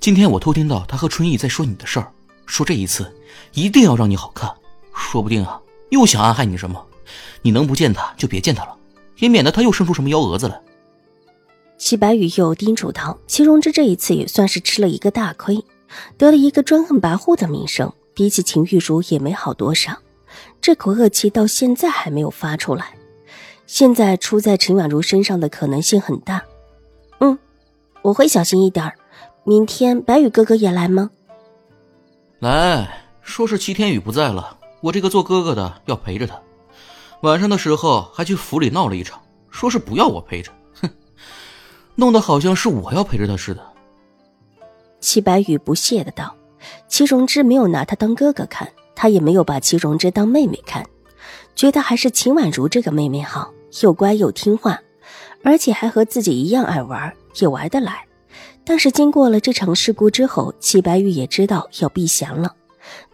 今天我偷听到他和春意在说你的事儿，说这一次一定要让你好看，说不定啊又想暗害你什么。你能不见他就别见他了，也免得他又生出什么幺蛾子来。齐白羽又叮嘱道：“齐荣之这一次也算是吃了一个大亏，得了一个专横跋扈的名声，比起秦玉茹也没好多少。这口恶气到现在还没有发出来，现在出在陈婉如身上的可能性很大。嗯，我会小心一点儿。”明天白羽哥哥也来吗？来说是齐天宇不在了，我这个做哥哥的要陪着他。晚上的时候还去府里闹了一场，说是不要我陪着，哼，弄得好像是我要陪着他似的。齐白羽不屑的道：“齐荣之没有拿他当哥哥看，他也没有把齐荣之当妹妹看，觉得还是秦婉如这个妹妹好，又乖又听话，而且还和自己一样爱玩，也玩得来。”但是经过了这场事故之后，齐白玉也知道要避嫌了。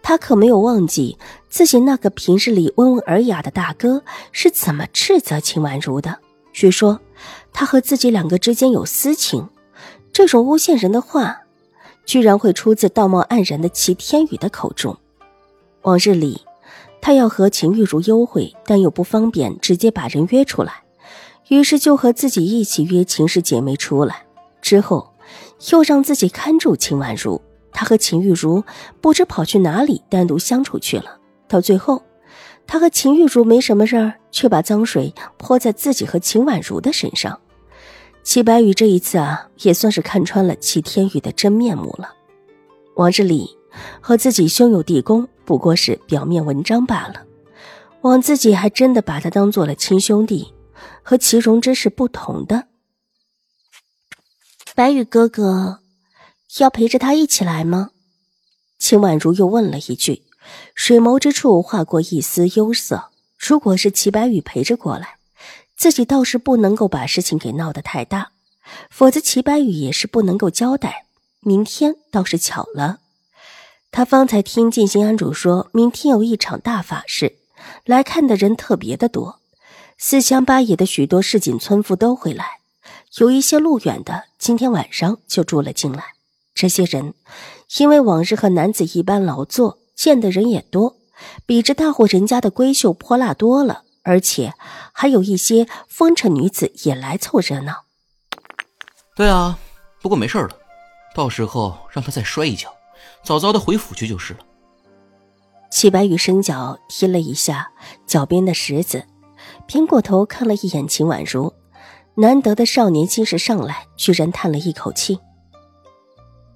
他可没有忘记自己那个平日里温文尔雅的大哥是怎么斥责秦婉如的。据说他和自己两个之间有私情，这种诬陷人的话，居然会出自道貌岸然的齐天宇的口中。往日里，他要和秦玉茹幽会，但又不方便直接把人约出来，于是就和自己一起约秦氏姐妹出来。之后。又让自己看住秦婉如，他和秦玉茹不知跑去哪里单独相处去了。到最后，他和秦玉茹没什么事儿，却把脏水泼在自己和秦婉如的身上。齐白羽这一次啊，也算是看穿了齐天宇的真面目了。王志礼和自己兄友弟恭不过是表面文章罢了，枉自己还真的把他当做了亲兄弟，和齐荣之是不同的。白羽哥哥，要陪着他一起来吗？秦婉如又问了一句，水眸之处划过一丝忧色。如果是齐白羽陪着过来，自己倒是不能够把事情给闹得太大，否则齐白羽也是不能够交代。明天倒是巧了，他方才听静心安主说，明天有一场大法事，来看的人特别的多，四乡八野的许多市井村妇都会来。有一些路远的，今天晚上就住了进来。这些人因为往日和男子一般劳作，见的人也多，比这大户人家的闺秀泼辣多了。而且还有一些风尘女子也来凑热闹。对啊，不过没事了，到时候让他再摔一跤，早早的回府去就是了。齐白羽伸脚踢了一下脚边的石子，偏过头看了一眼秦婉如。难得的少年心事上来，居然叹了一口气。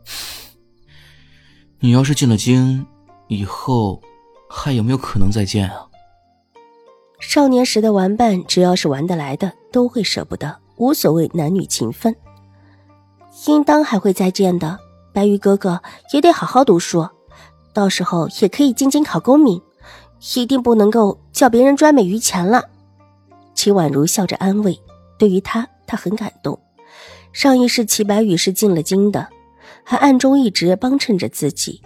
你要是进了京，以后还有没有可能再见啊？少年时的玩伴，只要是玩得来的，都会舍不得，无所谓男女情分。应当还会再见的。白玉哥哥也得好好读书，到时候也可以进京考功名，一定不能够叫别人专美于前了。齐婉如笑着安慰。对于他，他很感动。上一世齐白羽是进了京的，还暗中一直帮衬着自己，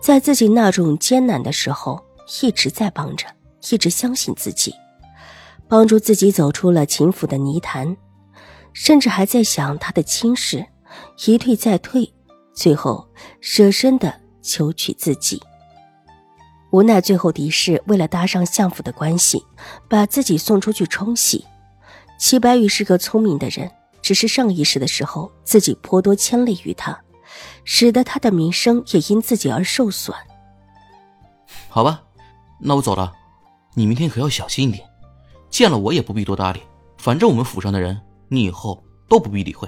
在自己那种艰难的时候，一直在帮着，一直相信自己，帮助自己走出了秦府的泥潭，甚至还在想他的亲事，一退再退，最后舍身的求娶自己。无奈最后狄氏为了搭上相府的关系，把自己送出去冲喜。齐白羽是个聪明的人，只是上一世的时候自己颇多牵累于他，使得他的名声也因自己而受损。好吧，那我走了，你明天可要小心一点，见了我也不必多搭理，反正我们府上的人，你以后都不必理会。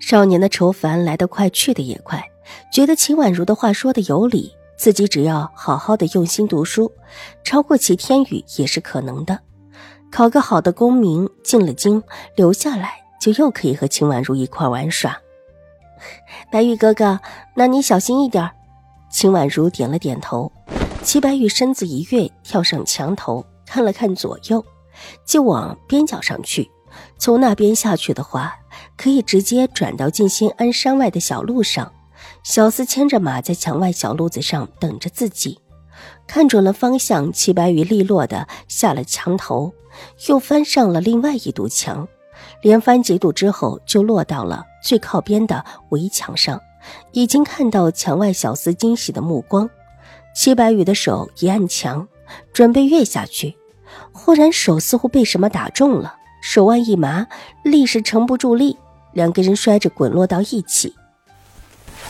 少年的愁烦来得快，去得也快，觉得秦婉如的话说的有理，自己只要好好的用心读书，超过齐天宇也是可能的。考个好的功名，进了京，留下来就又可以和秦婉如一块玩耍。白玉哥哥，那你小心一点。秦婉如点了点头。齐白玉身子一跃，跳上墙头，看了看左右，就往边角上去。从那边下去的话，可以直接转到静心庵山外的小路上。小厮牵着马在墙外小路子上等着自己。看准了方向，齐白羽利落的下了墙头，又翻上了另外一堵墙，连翻几堵之后，就落到了最靠边的围墙上。已经看到墙外小厮惊喜的目光，齐白羽的手一按墙，准备跃下去，忽然手似乎被什么打中了，手腕一麻，立时撑不住力，两个人摔着滚落到一起。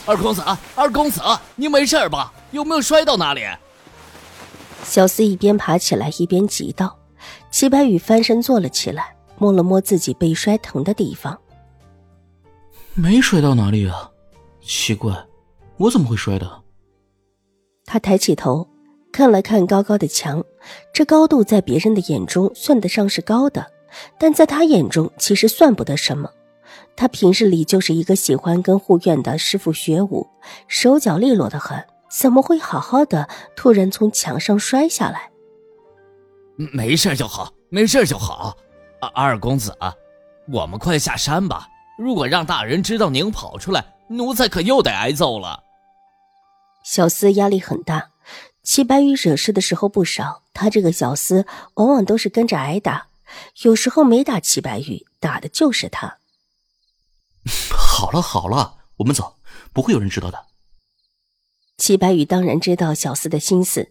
二公子，二公子，你没事吧？有没有摔到哪里？小厮一边爬起来一边急道。齐白羽翻身坐了起来，摸了摸自己被摔疼的地方，没摔到哪里啊。奇怪，我怎么会摔的？他抬起头，看了看高高的墙，这高度在别人的眼中算得上是高的，但在他眼中其实算不得什么。他平日里就是一个喜欢跟护院的师傅学武，手脚利落的很，怎么会好好的突然从墙上摔下来？没事就好，没事就好。二公子啊，我们快下山吧。如果让大人知道您跑出来，奴才可又得挨揍了。小厮压力很大，齐白羽惹事的时候不少，他这个小厮往往都是跟着挨打，有时候没打齐白羽，打的就是他。好了好了，我们走，不会有人知道的。齐白羽当然知道小厮的心思，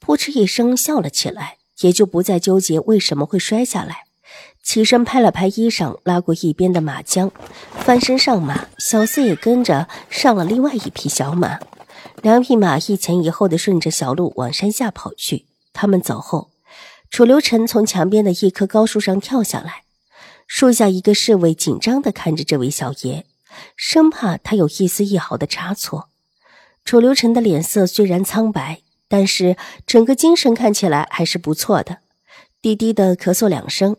扑哧一声笑了起来，也就不再纠结为什么会摔下来。起身拍了拍衣裳，拉过一边的马缰，翻身上马。小厮也跟着上了另外一匹小马，两匹马一前一后的顺着小路往山下跑去。他们走后，楚留臣从墙边的一棵高树上跳下来，树下一个侍卫紧张的看着这位小爷，生怕他有一丝一毫的差错。楚留臣的脸色虽然苍白，但是整个精神看起来还是不错的，低低的咳嗽两声。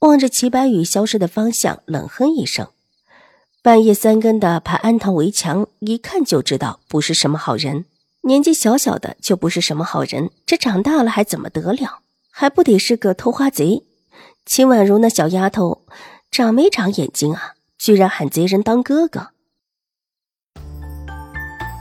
望着齐白羽消失的方向，冷哼一声。半夜三更的爬安堂围墙，一看就知道不是什么好人。年纪小小的就不是什么好人，这长大了还怎么得了？还不得是个偷花贼？秦婉如那小丫头，长没长眼睛啊？居然喊贼人当哥哥！